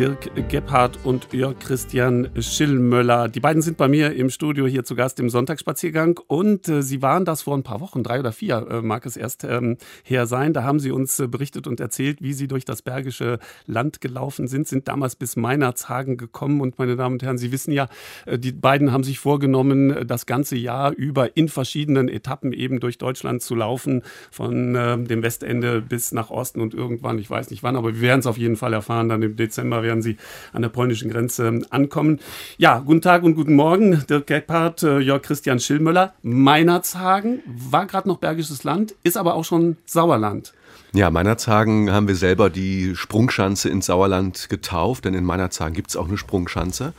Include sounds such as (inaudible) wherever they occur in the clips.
Dirk Gebhardt und Jörg Christian Schillmöller. Die beiden sind bei mir im Studio hier zu Gast im Sonntagsspaziergang und äh, sie waren das vor ein paar Wochen, drei oder vier äh, mag es erst ähm, her sein. Da haben sie uns äh, berichtet und erzählt, wie sie durch das Bergische Land gelaufen sind, sind damals bis Meinerzhagen gekommen und meine Damen und Herren, Sie wissen ja, äh, die beiden haben sich vorgenommen, das ganze Jahr über in verschiedenen Etappen eben durch Deutschland zu laufen, von äh, dem Westende bis nach Osten und irgendwann, ich weiß nicht wann, aber wir werden es auf jeden Fall erfahren, dann im Dezember werden sie an der polnischen Grenze ankommen. Ja, guten Tag und guten Morgen, Dirk Gebhardt, äh, Jörg Christian Schillmöller. Meinerzhagen war gerade noch Bergisches Land, ist aber auch schon Sauerland. Ja, Meinerzhagen haben wir selber die Sprungschanze ins Sauerland getauft, denn in Meinerzhagen gibt es auch eine Sprungschanze.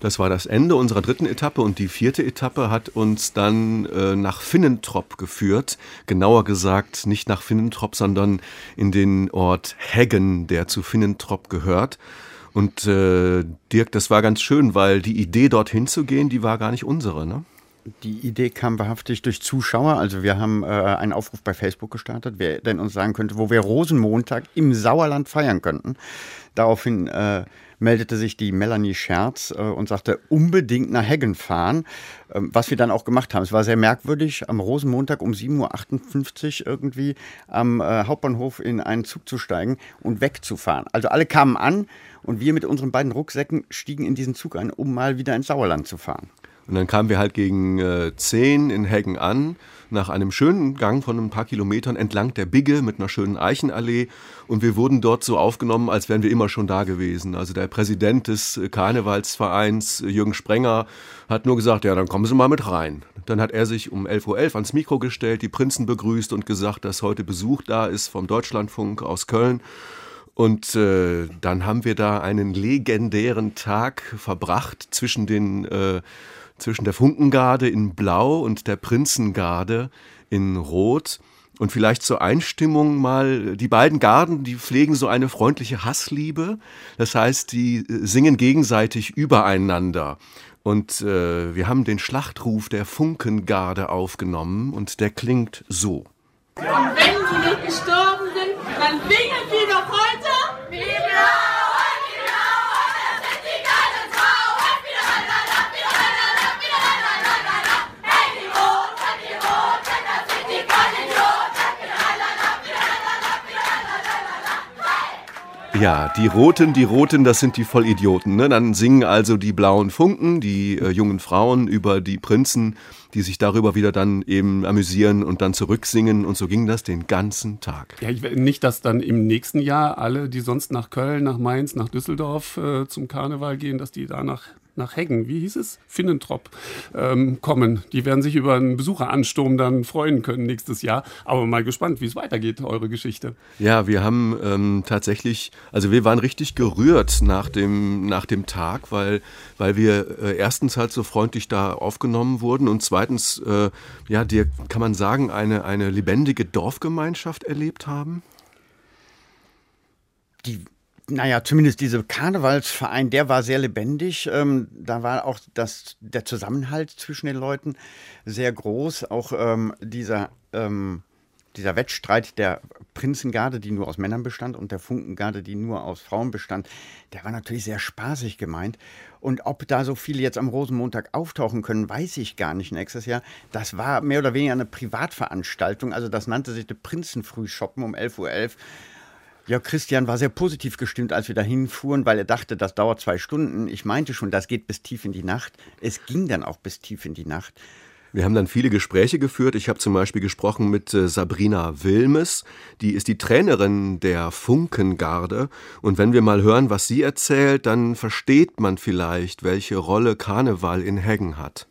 Das war das Ende unserer dritten Etappe und die vierte Etappe hat uns dann äh, nach Finnentrop geführt. Genauer gesagt nicht nach Finnentrop, sondern in den Ort Heggen, der zu Finnentrop gehört. Und äh, Dirk, das war ganz schön, weil die Idee dorthin zu gehen, die war gar nicht unsere, ne? Die Idee kam wahrhaftig durch Zuschauer. Also wir haben äh, einen Aufruf bei Facebook gestartet, wer denn uns sagen könnte, wo wir Rosenmontag im Sauerland feiern könnten. Daraufhin äh, meldete sich die Melanie Scherz äh, und sagte, unbedingt nach Heggen fahren, ähm, was wir dann auch gemacht haben. Es war sehr merkwürdig, am Rosenmontag um 7.58 Uhr irgendwie am äh, Hauptbahnhof in einen Zug zu steigen und wegzufahren. Also alle kamen an und wir mit unseren beiden Rucksäcken stiegen in diesen Zug ein, um mal wieder ins Sauerland zu fahren. Und dann kamen wir halt gegen äh, 10 in Heggen an, nach einem schönen Gang von ein paar Kilometern entlang der Bigge mit einer schönen Eichenallee. Und wir wurden dort so aufgenommen, als wären wir immer schon da gewesen. Also der Präsident des Karnevalsvereins, Jürgen Sprenger, hat nur gesagt, ja, dann kommen Sie mal mit rein. Dann hat er sich um 11.11 Uhr ans Mikro gestellt, die Prinzen begrüßt und gesagt, dass heute Besuch da ist vom Deutschlandfunk aus Köln. Und äh, dann haben wir da einen legendären Tag verbracht zwischen den äh, zwischen der Funkengarde in Blau und der Prinzengarde in Rot. Und vielleicht zur Einstimmung mal, die beiden Garden, die pflegen so eine freundliche Hassliebe. Das heißt, die äh, singen gegenseitig übereinander. Und äh, wir haben den Schlachtruf der Funkengarde aufgenommen und der klingt so. Und wenn sie nicht gestorben dann singen sie doch heute. Viva! Ja, die Roten, die Roten, das sind die Vollidioten. Ne? Dann singen also die blauen Funken, die äh, jungen Frauen über die Prinzen, die sich darüber wieder dann eben amüsieren und dann zurücksingen. Und so ging das den ganzen Tag. Ja, ich, nicht, dass dann im nächsten Jahr alle, die sonst nach Köln, nach Mainz, nach Düsseldorf äh, zum Karneval gehen, dass die danach nach Heggen, wie hieß es? Finnentrop, ähm, kommen. Die werden sich über einen Besucheransturm dann freuen können nächstes Jahr. Aber mal gespannt, wie es weitergeht, eure Geschichte. Ja, wir haben ähm, tatsächlich, also wir waren richtig gerührt nach dem, nach dem Tag, weil, weil wir äh, erstens halt so freundlich da aufgenommen wurden und zweitens, äh, ja, dir kann man sagen, eine, eine lebendige Dorfgemeinschaft erlebt haben. Die naja, zumindest dieser Karnevalsverein, der war sehr lebendig. Ähm, da war auch das, der Zusammenhalt zwischen den Leuten sehr groß. Auch ähm, dieser, ähm, dieser Wettstreit der Prinzengarde, die nur aus Männern bestand, und der Funkengarde, die nur aus Frauen bestand, der war natürlich sehr spaßig gemeint. Und ob da so viele jetzt am Rosenmontag auftauchen können, weiß ich gar nicht nächstes Jahr. Das war mehr oder weniger eine Privatveranstaltung. Also das nannte sich der Prinzenfrühshoppen um 11.11 Uhr. Ja, Christian war sehr positiv gestimmt, als wir dahin fuhren, weil er dachte, das dauert zwei Stunden. Ich meinte schon, das geht bis tief in die Nacht. Es ging dann auch bis tief in die Nacht. Wir haben dann viele Gespräche geführt. Ich habe zum Beispiel gesprochen mit äh, Sabrina Wilmes, die ist die Trainerin der Funkengarde. Und wenn wir mal hören, was sie erzählt, dann versteht man vielleicht, welche Rolle Karneval in Heggen hat.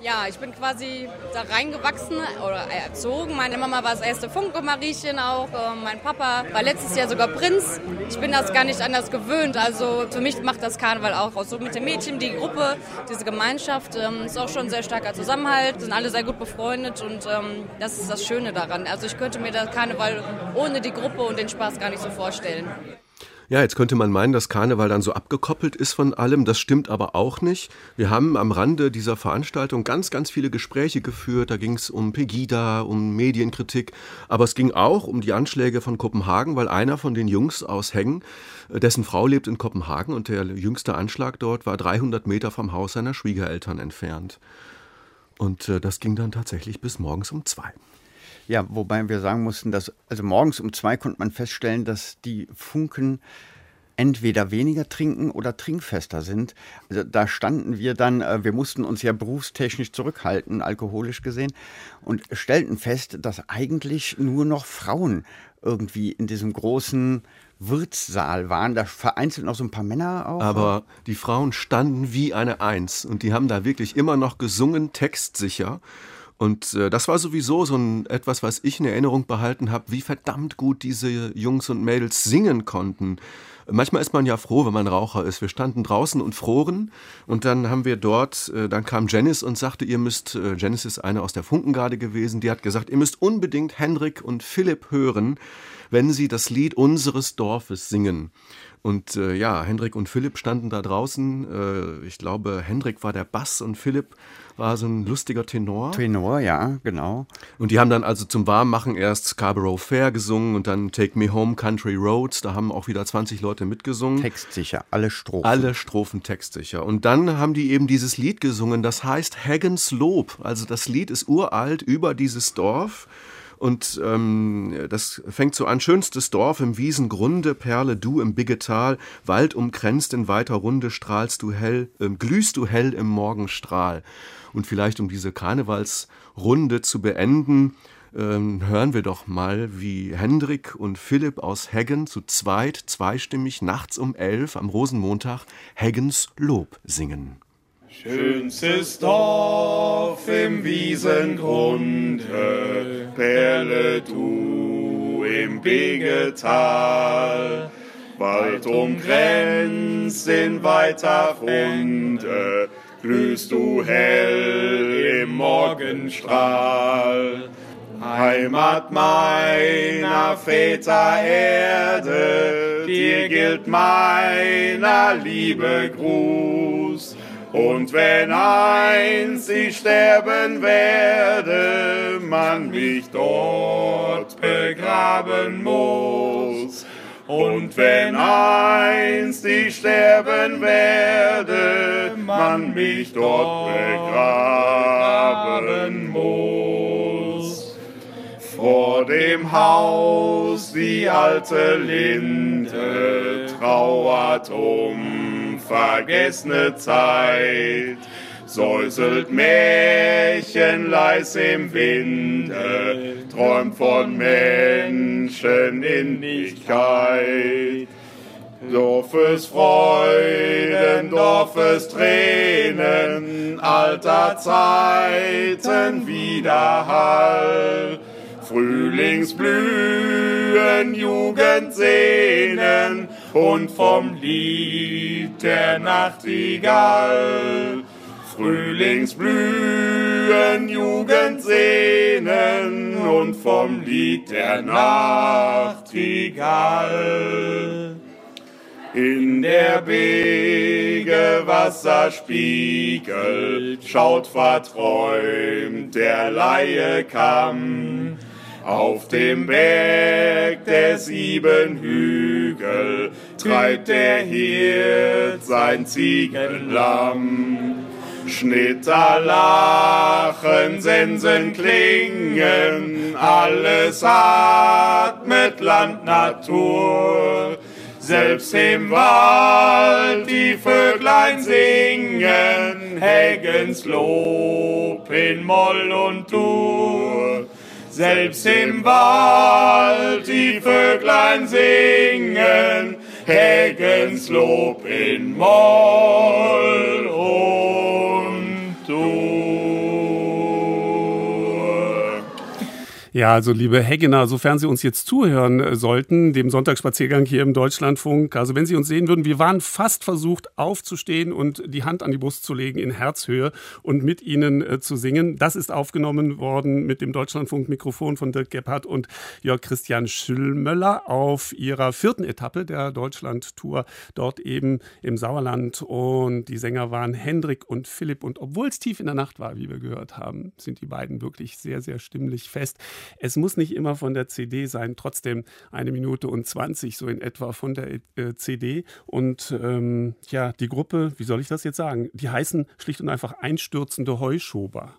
Ja, ich bin quasi da reingewachsen oder erzogen. Meine Mama war das erste Funke-Mariechen auch. Äh, mein Papa war letztes Jahr sogar Prinz. Ich bin das gar nicht anders gewöhnt. Also für mich macht das Karneval auch aus. So mit den Mädchen, die Gruppe, diese Gemeinschaft ähm, ist auch schon ein sehr starker Zusammenhalt. Sind alle sehr gut befreundet und ähm, das ist das Schöne daran. Also ich könnte mir das Karneval ohne die Gruppe und den Spaß gar nicht so vorstellen. Ja, jetzt könnte man meinen, dass Karneval dann so abgekoppelt ist von allem. Das stimmt aber auch nicht. Wir haben am Rande dieser Veranstaltung ganz, ganz viele Gespräche geführt. Da ging es um Pegida, um Medienkritik. Aber es ging auch um die Anschläge von Kopenhagen, weil einer von den Jungs aus Hengen, äh, dessen Frau lebt in Kopenhagen und der jüngste Anschlag dort war 300 Meter vom Haus seiner Schwiegereltern entfernt. Und äh, das ging dann tatsächlich bis morgens um zwei. Ja, wobei wir sagen mussten, dass also morgens um zwei konnte man feststellen, dass die Funken entweder weniger trinken oder trinkfester sind. Also da standen wir dann, äh, wir mussten uns ja berufstechnisch zurückhalten, alkoholisch gesehen, und stellten fest, dass eigentlich nur noch Frauen irgendwie in diesem großen Wirtssaal waren. Da vereinzelt noch so ein paar Männer auch. Aber die Frauen standen wie eine Eins und die haben da wirklich immer noch gesungen, textsicher. Und äh, das war sowieso so ein etwas, was ich in Erinnerung behalten habe, wie verdammt gut diese Jungs und Mädels singen konnten. Manchmal ist man ja froh, wenn man Raucher ist. Wir standen draußen und froren und dann haben wir dort, äh, dann kam Janice und sagte, ihr müsst, äh, Janice ist eine aus der Funkengarde gewesen, die hat gesagt, ihr müsst unbedingt Hendrik und Philipp hören, wenn sie das Lied unseres Dorfes singen. Und äh, ja, Hendrik und Philipp standen da draußen. Äh, ich glaube, Hendrik war der Bass und Philipp war so ein lustiger Tenor. Tenor, ja, genau. Und die haben dann also zum Warmmachen erst Scarborough Fair gesungen und dann Take Me Home Country Roads. Da haben auch wieder 20 Leute mitgesungen. Textsicher, alle Strophen. Alle Strophen textsicher. Und dann haben die eben dieses Lied gesungen, das heißt Hagens Lob. Also das Lied ist uralt über dieses Dorf. Und ähm, das fängt so an, schönstes Dorf im Wiesengrunde, Perle du im Biggetal, Wald umkränzt in weiter Runde, strahlst du hell, äh, glühst du hell im Morgenstrahl. Und vielleicht um diese Karnevalsrunde zu beenden, ähm, hören wir doch mal, wie Hendrik und Philipp aus Heggen zu zweit, zweistimmig, nachts um elf am Rosenmontag Heggens Lob singen. Schönstes Dorf im Wiesengrunde, Perle du im Begetal, Wald umgrenzt in weiter Runde, glühst du hell im Morgenstrahl. Heimat meiner Väter Erde, dir gilt meiner Liebe Gruß. Und wenn einst ich sterben werde, man mich dort begraben muss. Und wenn einst ich sterben werde, man mich dort begraben muss. Vor dem Haus die alte Linde trauert um vergessene Zeit säuselt märchenleis im Winde, träumt von Menschen in Nichtigkeit. Dorfes Freuden, Dorfes Tränen, alter Zeiten Widerhall. Frühlingsblühen, Jugendsehnen und vom Lied der Nachtigall. Frühlingsblühen, Jugendsehnen und vom Lied der Nachtigall. In der Bege Wasserspiegel schaut verträumt der Laie Kamm. Auf dem Berg der sieben Hügel treibt der Hirt sein Ziegenlamm. Schnitter lachen, Sensen klingen, alles atmet Land, Natur. Selbst im Wald die Vöglein singen, Heggens Lob in Moll und Dur. Selbst im Wald die Vöglein singen, Heggens Lob in Moll Ja, also liebe Heggener, sofern Sie uns jetzt zuhören äh, sollten, dem Sonntagsspaziergang hier im Deutschlandfunk, also wenn Sie uns sehen würden, wir waren fast versucht aufzustehen und die Hand an die Brust zu legen in Herzhöhe und mit Ihnen äh, zu singen. Das ist aufgenommen worden mit dem Deutschlandfunk-Mikrofon von Dirk Gebhardt und Jörg Christian Schüllmöller auf ihrer vierten Etappe der Deutschland-Tour, dort eben im Sauerland. Und die Sänger waren Hendrik und Philipp. Und obwohl es tief in der Nacht war, wie wir gehört haben, sind die beiden wirklich sehr, sehr stimmlich fest. Es muss nicht immer von der CD sein, trotzdem eine Minute und 20 so in etwa von der äh, CD. Und ähm, ja, die Gruppe, wie soll ich das jetzt sagen? Die heißen schlicht und einfach einstürzende Heuschober.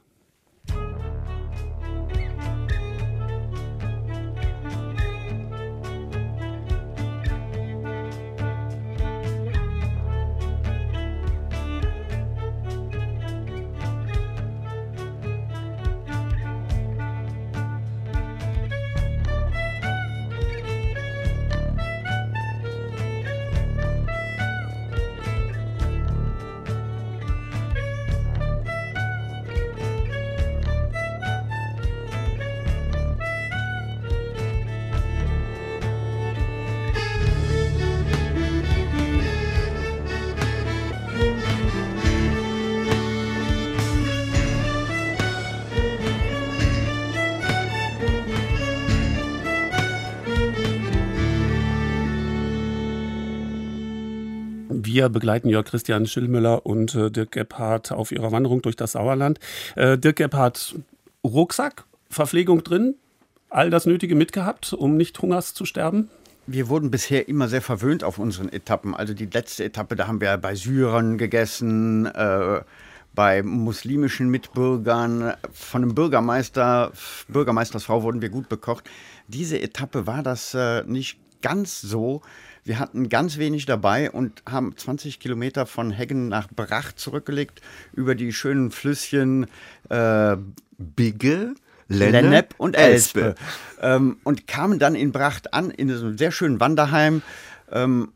Wir begleiten Jörg Christian Schillmüller und äh, Dirk Gebhardt auf ihrer Wanderung durch das Sauerland. Äh, Dirk Gebhardt, Rucksack, Verpflegung drin, all das Nötige mitgehabt, um nicht hungers zu sterben? Wir wurden bisher immer sehr verwöhnt auf unseren Etappen. Also die letzte Etappe, da haben wir bei Syrern gegessen, äh, bei muslimischen Mitbürgern, von einem Bürgermeister, Bürgermeistersfrau wurden wir gut bekocht. Diese Etappe war das äh, nicht ganz so. Wir hatten ganz wenig dabei und haben 20 Kilometer von Heggen nach Bracht zurückgelegt über die schönen Flüsschen äh, Bigge. Lennep, Lennep und Elspe. Ähm, und kamen dann in Bracht an, in einem sehr schönen Wanderheim. Ähm,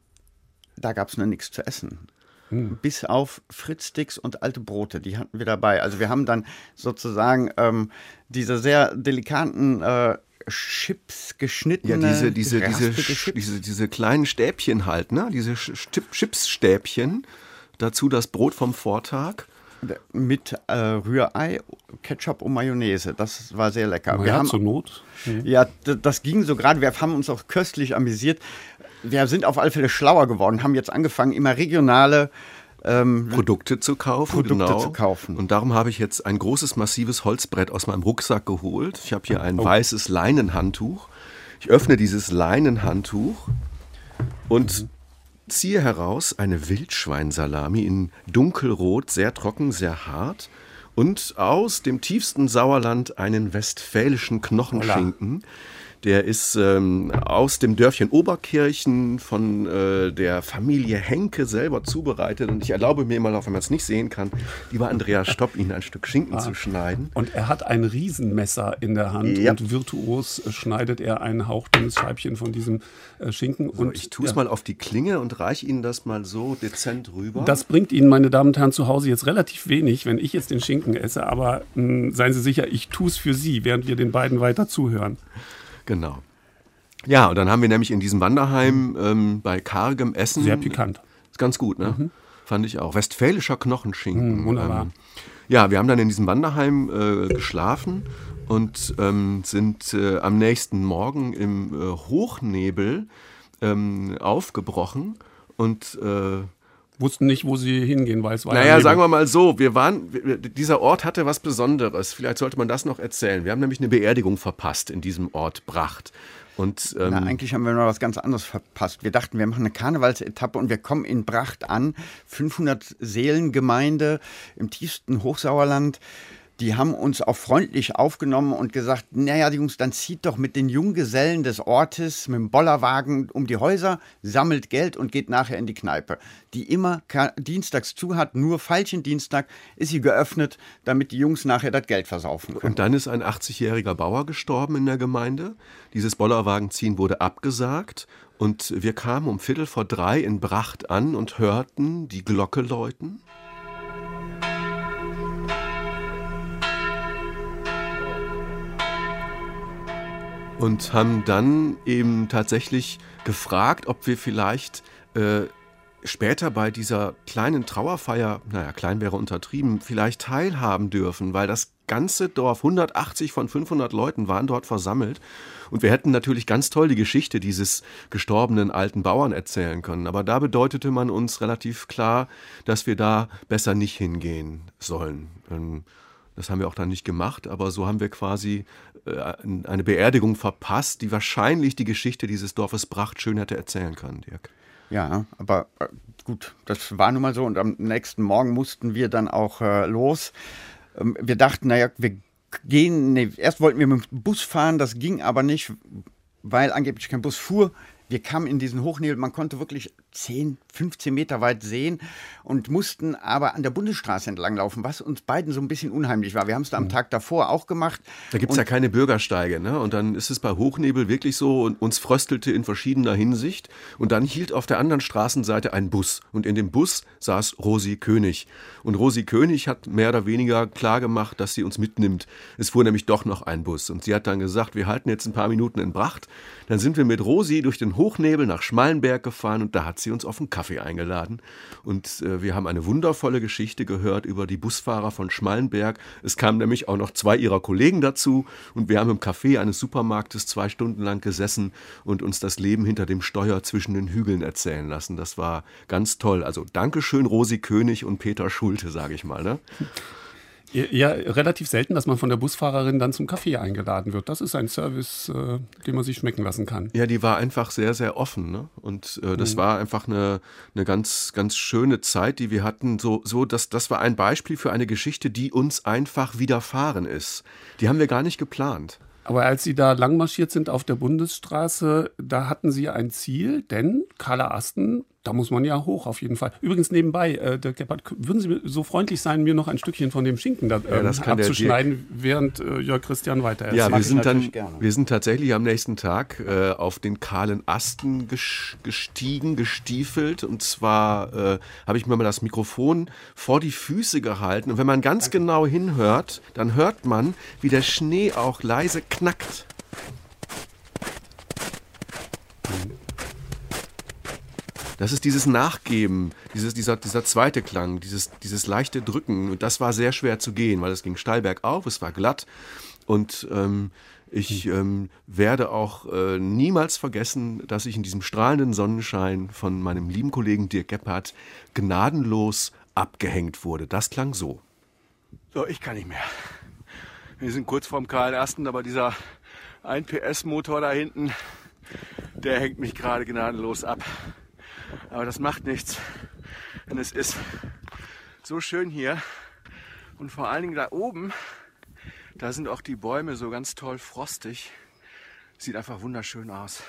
da gab es noch nichts zu essen. Hm. Bis auf Fritz-Sticks und alte Brote, die hatten wir dabei. Also wir haben dann sozusagen ähm, diese sehr delikaten äh, Chips geschnittene. Ja, diese, diese, diese, diese, diese kleinen Stäbchen halt, ne? Diese Chipsstäbchen. Dazu das Brot vom Vortag. Mit äh, Rührei, Ketchup und Mayonnaise. Das war sehr lecker. wir ja, haben, zur Not. Mhm. Ja, das ging so gerade. Wir haben uns auch köstlich amüsiert. Wir sind auf alle Fälle schlauer geworden, haben jetzt angefangen, immer regionale ähm, Produkte zu kaufen. Produkte genau. zu kaufen. Und darum habe ich jetzt ein großes, massives Holzbrett aus meinem Rucksack geholt. Ich habe hier ein oh. weißes Leinenhandtuch. Ich öffne dieses Leinenhandtuch und ziehe heraus eine Wildschweinsalami in dunkelrot, sehr trocken, sehr hart. Und aus dem tiefsten Sauerland einen westfälischen Knochenschinken. Hola. Der ist ähm, aus dem Dörfchen Oberkirchen von äh, der Familie Henke selber zubereitet. Und ich erlaube mir mal, auch wenn man es nicht sehen kann, lieber Andreas Stopp, Ihnen ein Stück Schinken ah. zu schneiden. Und er hat ein Riesenmesser in der Hand ja. und virtuos schneidet er ein hauchdünnes Scheibchen von diesem äh, Schinken. So, und ich tue es ja. mal auf die Klinge und reiche Ihnen das mal so dezent rüber. Das bringt Ihnen, meine Damen und Herren, zu Hause jetzt relativ wenig, wenn ich jetzt den Schinken esse. Aber mh, hm, seien Sie sicher, ich tue es für Sie, während wir den beiden weiter zuhören. Genau. Ja, und dann haben wir nämlich in diesem Wanderheim ähm, bei kargem Essen. Sehr pikant. Ist ganz gut, ne? Mhm. Fand ich auch. Westfälischer Knochenschinken. Mhm, wunderbar. Ähm, ja, wir haben dann in diesem Wanderheim äh, geschlafen und ähm, sind äh, am nächsten Morgen im äh, Hochnebel ähm, aufgebrochen und äh, wussten nicht, wo sie hingehen, weil es war. Naja, sagen wir mal so, wir waren, dieser Ort hatte was Besonderes. Vielleicht sollte man das noch erzählen. Wir haben nämlich eine Beerdigung verpasst in diesem Ort Bracht. Und, ähm, Na, eigentlich haben wir noch was ganz anderes verpasst. Wir dachten, wir machen eine Karnevalsetappe und wir kommen in Bracht an. 500 Seelengemeinde im tiefsten Hochsauerland die haben uns auch freundlich aufgenommen und gesagt, naja, Jungs, dann zieht doch mit den Junggesellen des Ortes mit dem Bollerwagen um die Häuser, sammelt Geld und geht nachher in die Kneipe, die immer dienstags zu hat, nur Dienstag ist sie geöffnet, damit die Jungs nachher das Geld versaufen können. Und dann ist ein 80-jähriger Bauer gestorben in der Gemeinde. Dieses Bollerwagenziehen wurde abgesagt und wir kamen um Viertel vor drei in Bracht an und hörten die Glocke läuten. Und haben dann eben tatsächlich gefragt, ob wir vielleicht äh, später bei dieser kleinen Trauerfeier, naja, klein wäre untertrieben, vielleicht teilhaben dürfen, weil das ganze Dorf, 180 von 500 Leuten waren dort versammelt. Und wir hätten natürlich ganz toll die Geschichte dieses gestorbenen alten Bauern erzählen können. Aber da bedeutete man uns relativ klar, dass wir da besser nicht hingehen sollen. Das haben wir auch dann nicht gemacht, aber so haben wir quasi äh, eine Beerdigung verpasst, die wahrscheinlich die Geschichte dieses Dorfes Bracht schön hätte erzählen können, Dirk. Ja, aber äh, gut, das war nun mal so und am nächsten Morgen mussten wir dann auch äh, los. Ähm, wir dachten, naja, wir gehen, nee, erst wollten wir mit dem Bus fahren, das ging aber nicht, weil angeblich kein Bus fuhr. Wir kamen in diesen Hochnebel, man konnte wirklich 10, 15 Meter weit sehen und mussten aber an der Bundesstraße entlanglaufen, was uns beiden so ein bisschen unheimlich war. Wir haben es da am mhm. Tag davor auch gemacht. Da gibt es ja keine Bürgersteige, ne? Und dann ist es bei Hochnebel wirklich so und uns fröstelte in verschiedener Hinsicht. Und dann hielt auf der anderen Straßenseite ein Bus. Und in dem Bus saß Rosi König. Und Rosi König hat mehr oder weniger klar gemacht, dass sie uns mitnimmt. Es fuhr nämlich doch noch ein Bus. Und sie hat dann gesagt, wir halten jetzt ein paar Minuten in Bracht. Dann sind wir mit Rosi durch den Hochnebel nach Schmallenberg gefahren und da hat sie uns auf einen Kaffee eingeladen. Und äh, wir haben eine wundervolle Geschichte gehört über die Busfahrer von Schmallenberg. Es kamen nämlich auch noch zwei ihrer Kollegen dazu und wir haben im Café eines Supermarktes zwei Stunden lang gesessen und uns das Leben hinter dem Steuer zwischen den Hügeln erzählen lassen. Das war ganz toll. Also Dankeschön, Rosi König und Peter Schulte, sage ich mal. Ne? Ja, relativ selten, dass man von der Busfahrerin dann zum Kaffee eingeladen wird. Das ist ein Service, äh, den man sich schmecken lassen kann. Ja, die war einfach sehr, sehr offen. Ne? Und äh, das mhm. war einfach eine, eine ganz, ganz schöne Zeit, die wir hatten. So, so dass, das war ein Beispiel für eine Geschichte, die uns einfach widerfahren ist. Die haben wir gar nicht geplant. Aber als Sie da langmarschiert sind auf der Bundesstraße, da hatten Sie ein Ziel, denn Carla Asten da muss man ja hoch, auf jeden Fall. Übrigens nebenbei, äh, der Gebhardt, würden Sie so freundlich sein, mir noch ein Stückchen von dem Schinken da, ähm, ja, abzuschneiden, während äh, Jörg Christian weiter erzählt? Ja, wir sind, dann, wir sind tatsächlich am nächsten Tag äh, auf den kahlen Asten gestiegen, gestiefelt. Und zwar äh, habe ich mir mal das Mikrofon vor die Füße gehalten. Und wenn man ganz Danke. genau hinhört, dann hört man, wie der Schnee auch leise knackt. Das ist dieses Nachgeben, dieses, dieser, dieser zweite Klang, dieses, dieses leichte Drücken. Und das war sehr schwer zu gehen, weil es ging steil bergauf, es war glatt. Und ähm, ich ähm, werde auch äh, niemals vergessen, dass ich in diesem strahlenden Sonnenschein von meinem lieben Kollegen Dirk Gebhardt gnadenlos abgehängt wurde. Das klang so. So, ich kann nicht mehr. Wir sind kurz vorm Karl Ersten, aber dieser 1 PS Motor da hinten, der hängt mich gerade gnadenlos ab. Aber das macht nichts. Denn es ist so schön hier. Und vor allen Dingen da oben, da sind auch die Bäume so ganz toll frostig. Sieht einfach wunderschön aus.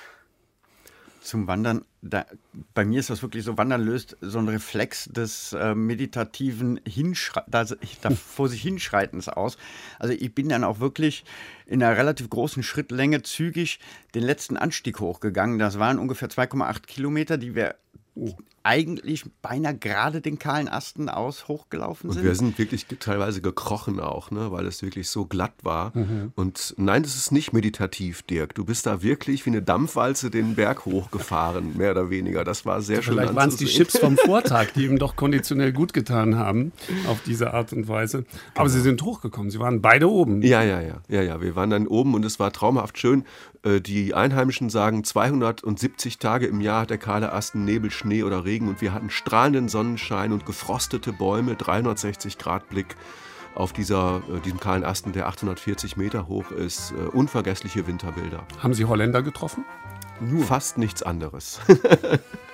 Zum Wandern, da, bei mir ist das wirklich so, Wandern löst so einen Reflex des äh, meditativen Hinschre da, da (laughs) vor sich Hinschreitens aus. Also ich bin dann auch wirklich in einer relativ großen Schrittlänge zügig den letzten Anstieg hochgegangen. Das waren ungefähr 2,8 Kilometer, die wir Oh eigentlich beinahe gerade den kahlen Asten aus hochgelaufen sind. Und wir sind wirklich teilweise gekrochen auch, ne, weil es wirklich so glatt war. Mhm. Und nein, das ist nicht meditativ, Dirk. Du bist da wirklich wie eine Dampfwalze den Berg hochgefahren, mehr oder weniger. Das war sehr schön. Vielleicht waren es die Chips vom (laughs) Vortag, die ihm doch konditionell gut getan haben, auf diese Art und Weise. Aber genau. sie sind hochgekommen. Sie waren beide oben. Ja, ja, ja, ja, ja. Wir waren dann oben und es war traumhaft schön. Äh, die Einheimischen sagen, 270 Tage im Jahr hat der kahle Asten Nebel, Schnee oder Regen Regen und wir hatten strahlenden Sonnenschein und gefrostete Bäume, 360 Grad Blick auf dieser, äh, diesem kahlen Asten, der 840 Meter hoch ist. Äh, unvergessliche Winterbilder. Haben Sie Holländer getroffen? Nur. Fast nichts anderes. (laughs)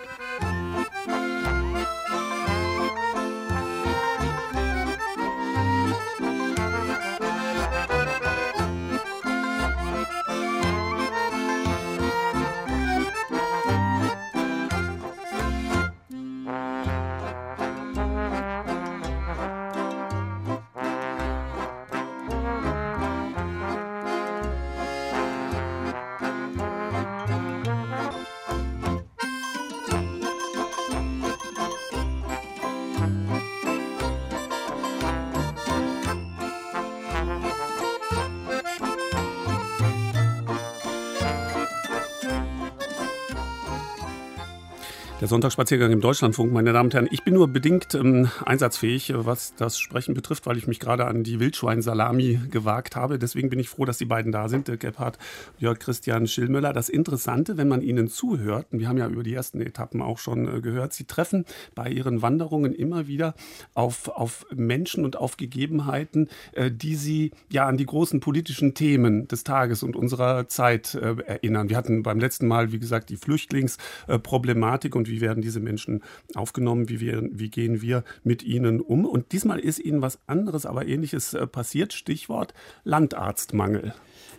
Der Sonntagsspaziergang im Deutschlandfunk, meine Damen und Herren. Ich bin nur bedingt ähm, einsatzfähig, äh, was das Sprechen betrifft, weil ich mich gerade an die Wildschweinsalami gewagt habe. Deswegen bin ich froh, dass die beiden da sind, Dirk Gebhardt, Jörg Christian Schillmöller. Das Interessante, wenn man ihnen zuhört, und wir haben ja über die ersten Etappen auch schon äh, gehört, sie treffen bei ihren Wanderungen immer wieder auf, auf Menschen und auf Gegebenheiten, äh, die sie ja an die großen politischen Themen des Tages und unserer Zeit äh, erinnern. Wir hatten beim letzten Mal, wie gesagt, die Flüchtlingsproblematik und wie werden diese Menschen aufgenommen, wie, wir, wie gehen wir mit ihnen um. Und diesmal ist ihnen was anderes, aber ähnliches äh, passiert. Stichwort Landarztmangel.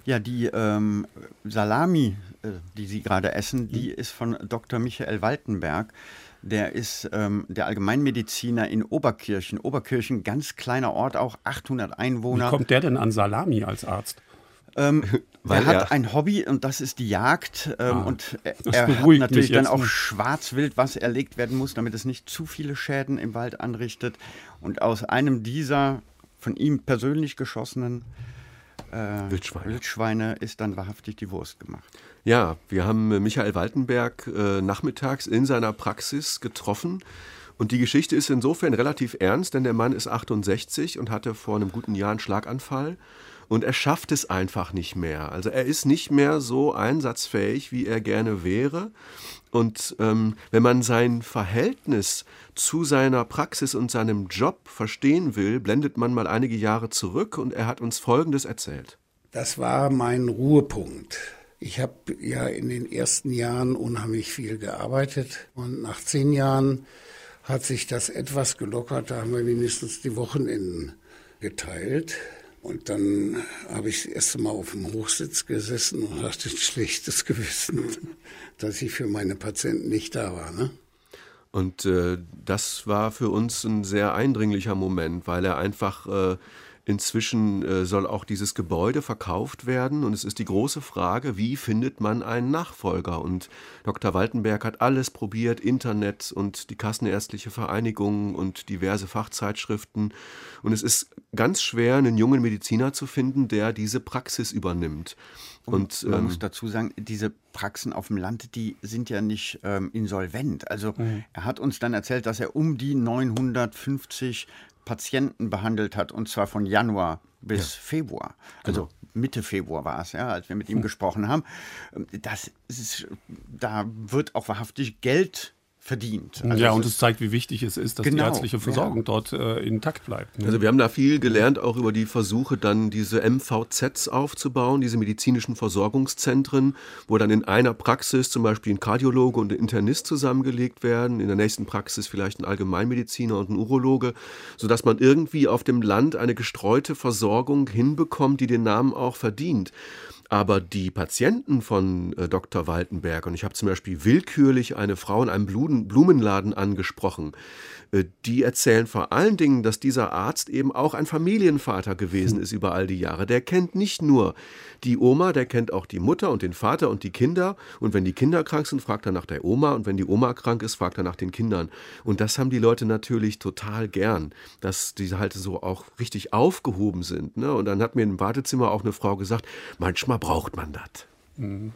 Ja, die ähm, Salami, äh, die Sie gerade essen, die mhm. ist von Dr. Michael Waltenberg. Der ist ähm, der Allgemeinmediziner in Oberkirchen. Oberkirchen, ganz kleiner Ort, auch 800 Einwohner. Wie kommt der denn an Salami als Arzt? Ähm, (laughs) Weil er hat er ein Hobby und das ist die Jagd. Ähm, ah, und er, er hat natürlich dann auch Schwarzwild, was erlegt werden muss, damit es nicht zu viele Schäden im Wald anrichtet. Und aus einem dieser von ihm persönlich geschossenen äh, Wildschweine. Wildschweine. ist dann wahrhaftig die Wurst gemacht. Ja, wir haben äh, Michael Waltenberg äh, nachmittags in seiner Praxis getroffen. Und die Geschichte ist insofern relativ ernst, denn der Mann ist 68 und hatte vor einem guten Jahr einen Schlaganfall und er schafft es einfach nicht mehr. Also er ist nicht mehr so einsatzfähig, wie er gerne wäre. Und ähm, wenn man sein Verhältnis zu seiner Praxis und seinem Job verstehen will, blendet man mal einige Jahre zurück und er hat uns Folgendes erzählt. Das war mein Ruhepunkt. Ich habe ja in den ersten Jahren unheimlich viel gearbeitet und nach zehn Jahren hat sich das etwas gelockert. Da haben wir wenigstens die Wochenenden geteilt. Und dann habe ich das erste Mal auf dem Hochsitz gesessen und hatte ein schlechtes (laughs) Gewissen, dass ich für meine Patienten nicht da war. Ne? Und äh, das war für uns ein sehr eindringlicher Moment, weil er einfach äh, Inzwischen äh, soll auch dieses Gebäude verkauft werden und es ist die große Frage, wie findet man einen Nachfolger? Und Dr. Waltenberg hat alles probiert, Internet und die Kassenärztliche Vereinigung und diverse Fachzeitschriften. Und es ist ganz schwer, einen jungen Mediziner zu finden, der diese Praxis übernimmt. Und, und man ähm, muss dazu sagen, diese Praxen auf dem Land, die sind ja nicht ähm, insolvent. Also mhm. er hat uns dann erzählt, dass er um die 950 Patienten behandelt hat, und zwar von Januar bis ja. Februar. Also genau. Mitte Februar war es, ja, als wir mit ihm hm. (laughs) gesprochen haben. Das ist, da wird auch wahrhaftig Geld verdient. Also ja, und es zeigt, wie wichtig es ist, dass genau, die ärztliche Versorgung ja. dort äh, intakt bleibt. Ne? Also wir haben da viel gelernt, auch über die Versuche, dann diese MVZs aufzubauen, diese medizinischen Versorgungszentren, wo dann in einer Praxis zum Beispiel ein Kardiologe und ein Internist zusammengelegt werden, in der nächsten Praxis vielleicht ein Allgemeinmediziner und ein Urologe, sodass man irgendwie auf dem Land eine gestreute Versorgung hinbekommt, die den Namen auch verdient. Aber die Patienten von äh, Dr. Waltenberg, und ich habe zum Beispiel willkürlich eine Frau in einem Blumenladen angesprochen, äh, die erzählen vor allen Dingen, dass dieser Arzt eben auch ein Familienvater gewesen ist über all die Jahre. Der kennt nicht nur die Oma, der kennt auch die Mutter und den Vater und die Kinder. Und wenn die Kinder krank sind, fragt er nach der Oma. Und wenn die Oma krank ist, fragt er nach den Kindern. Und das haben die Leute natürlich total gern, dass die halt so auch richtig aufgehoben sind. Ne? Und dann hat mir im Wartezimmer auch eine Frau gesagt, manchmal braucht man das. Mhm.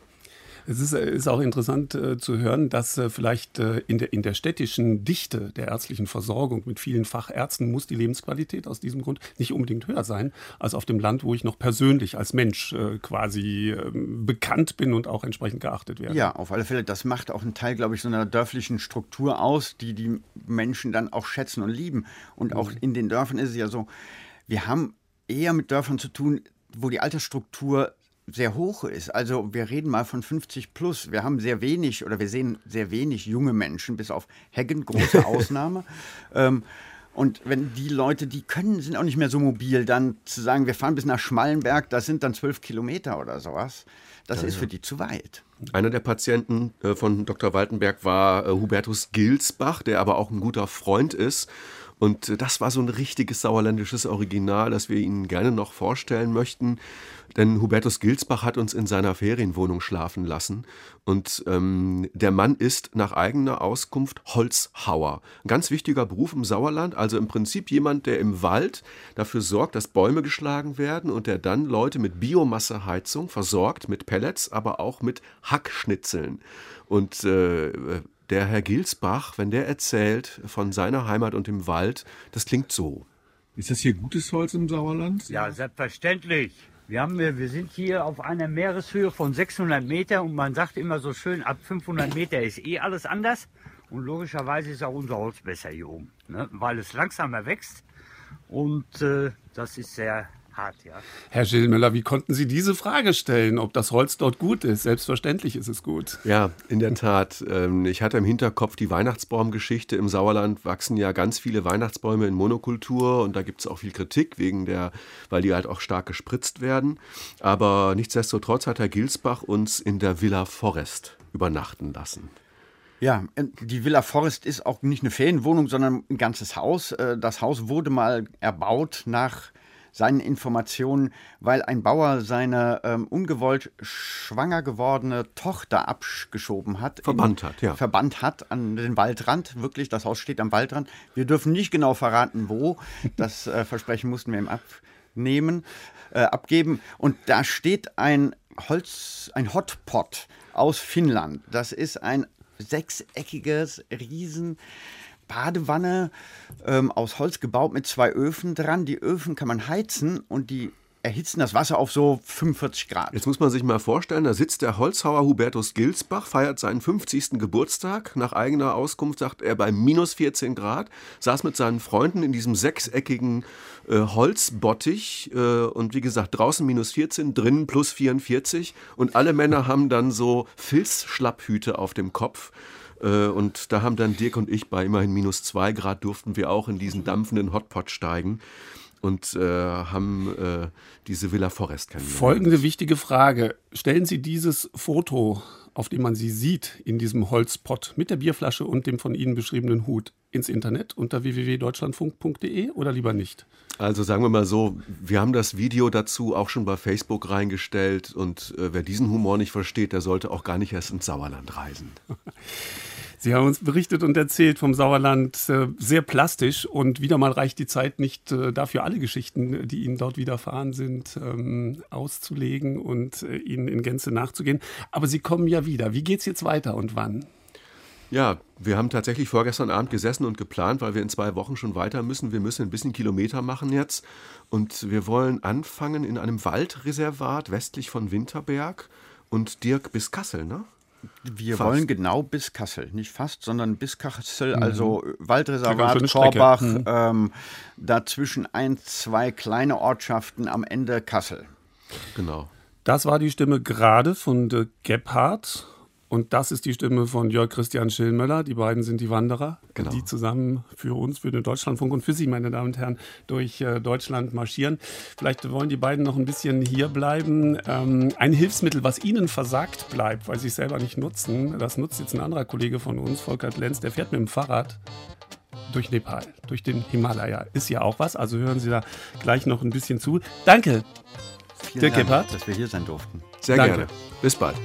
Es ist, äh, ist auch interessant äh, zu hören, dass äh, vielleicht äh, in, der, in der städtischen Dichte der ärztlichen Versorgung mit vielen Fachärzten muss die Lebensqualität aus diesem Grund nicht unbedingt höher sein als auf dem Land, wo ich noch persönlich als Mensch äh, quasi ähm, bekannt bin und auch entsprechend geachtet werde. Ja, auf alle Fälle. Das macht auch einen Teil, glaube ich, so einer dörflichen Struktur aus, die die Menschen dann auch schätzen und lieben. Und auch mhm. in den Dörfern ist es ja so, wir haben eher mit Dörfern zu tun, wo die Altersstruktur sehr hoch ist. Also wir reden mal von 50 plus. Wir haben sehr wenig oder wir sehen sehr wenig junge Menschen, bis auf Heggen, große (laughs) Ausnahme. ähm, und wenn die Leute, die können, sind auch nicht mehr so mobil, dann zu sagen, wir fahren bis nach Schmallenberg, das sind dann zwölf Kilometer oder sowas, das ja, ist ja. für die zu weit. Einer der Patienten äh, von Dr. Waltenberg war äh, Hubertus Gilsbach, der aber auch ein guter Freund ist und äh, das war so ein richtiges sauerländisches Original, das wir Ihnen gerne noch vorstellen möchten. Denn Hubertus Gilsbach hat uns in seiner Ferienwohnung schlafen lassen. Und ähm, der Mann ist nach eigener Auskunft Holzhauer. Ein ganz wichtiger Beruf im Sauerland. Also im Prinzip jemand, der im Wald dafür sorgt, dass Bäume geschlagen werden und der dann Leute mit Biomasseheizung versorgt, mit Pellets, aber auch mit Hackschnitzeln. Und äh, der Herr Gilsbach, wenn der erzählt von seiner Heimat und dem Wald, das klingt so. Ist das hier gutes Holz im Sauerland? Ja, selbstverständlich. Wir, haben, wir sind hier auf einer Meereshöhe von 600 Meter und man sagt immer so schön, ab 500 Meter ist eh alles anders. Und logischerweise ist auch unser Holz besser hier oben, ne? weil es langsamer wächst und äh, das ist sehr hart, ja. Herr Schillmüller, wie konnten Sie diese Frage stellen, ob das Holz dort gut ist? Selbstverständlich ist es gut. Ja, in der Tat. Ähm, ich hatte im Hinterkopf die Weihnachtsbaumgeschichte. Im Sauerland wachsen ja ganz viele Weihnachtsbäume in Monokultur und da gibt es auch viel Kritik, wegen der, weil die halt auch stark gespritzt werden. Aber nichtsdestotrotz hat Herr Gilsbach uns in der Villa Forest übernachten lassen. Ja, die Villa Forest ist auch nicht eine Ferienwohnung, sondern ein ganzes Haus. Äh, das Haus wurde mal erbaut nach seinen Informationen, weil ein Bauer seine ähm, ungewollt schwanger gewordene Tochter abgeschoben hat. Verbannt hat, ja. Verbannt hat an den Waldrand. Wirklich, das Haus steht am Waldrand. Wir dürfen nicht genau verraten, wo. Das äh, Versprechen mussten wir ihm abnehmen, äh, abgeben. Und da steht ein Holz, ein Hotpot aus Finnland. Das ist ein sechseckiges Riesen Badewanne ähm, aus Holz gebaut mit zwei Öfen dran. Die Öfen kann man heizen und die erhitzen das Wasser auf so 45 Grad. Jetzt muss man sich mal vorstellen, da sitzt der Holzhauer Hubertus Gilsbach, feiert seinen 50. Geburtstag. Nach eigener Auskunft sagt er bei minus 14 Grad, saß mit seinen Freunden in diesem sechseckigen äh, Holzbottich äh, und wie gesagt, draußen minus 14, drinnen plus 44 und alle Männer haben dann so Filzschlapphüte auf dem Kopf. Äh, und da haben dann Dirk und ich bei immerhin minus zwei Grad durften wir auch in diesen dampfenden Hotpot steigen und äh, haben äh, diese Villa Forest kennengelernt. Folgende wichtige Frage. Stellen Sie dieses Foto, auf dem man Sie sieht, in diesem Holzpott mit der Bierflasche und dem von Ihnen beschriebenen Hut ins Internet unter www.deutschlandfunk.de oder lieber nicht? Also sagen wir mal so, wir haben das Video dazu auch schon bei Facebook reingestellt und äh, wer diesen Humor nicht versteht, der sollte auch gar nicht erst ins Sauerland reisen. (laughs) Sie haben uns berichtet und erzählt vom Sauerland äh, sehr plastisch und wieder mal reicht die Zeit nicht äh, dafür, alle Geschichten, die Ihnen dort widerfahren sind, ähm, auszulegen und äh, Ihnen in Gänze nachzugehen. Aber Sie kommen ja wieder. Wie geht es jetzt weiter und wann? Ja, wir haben tatsächlich vorgestern Abend gesessen und geplant, weil wir in zwei Wochen schon weiter müssen. Wir müssen ein bisschen Kilometer machen jetzt. Und wir wollen anfangen in einem Waldreservat westlich von Winterberg und Dirk bis Kassel, ne? Wir fast. wollen genau bis Kassel, nicht fast, sondern bis Kassel, mhm. also Waldreservat, Korbach, mhm. ähm, dazwischen ein, zwei kleine Ortschaften, am Ende Kassel. Genau. Das war die Stimme gerade von Gebhardt. Und das ist die Stimme von Jörg Christian Schillmöller. Die beiden sind die Wanderer, genau. die zusammen für uns, für den Deutschlandfunk und für Sie, meine Damen und Herren, durch äh, Deutschland marschieren. Vielleicht wollen die beiden noch ein bisschen hier bleiben. Ähm, ein Hilfsmittel, was Ihnen versagt bleibt, weil Sie es selber nicht nutzen, das nutzt jetzt ein anderer Kollege von uns, Volkert Lenz, der fährt mit dem Fahrrad durch Nepal, durch den Himalaya. Ist ja auch was, also hören Sie da gleich noch ein bisschen zu. Danke, Vielen Dirk Dank, Gebhardt. dass wir hier sein durften. Sehr Danke. gerne. Bis bald.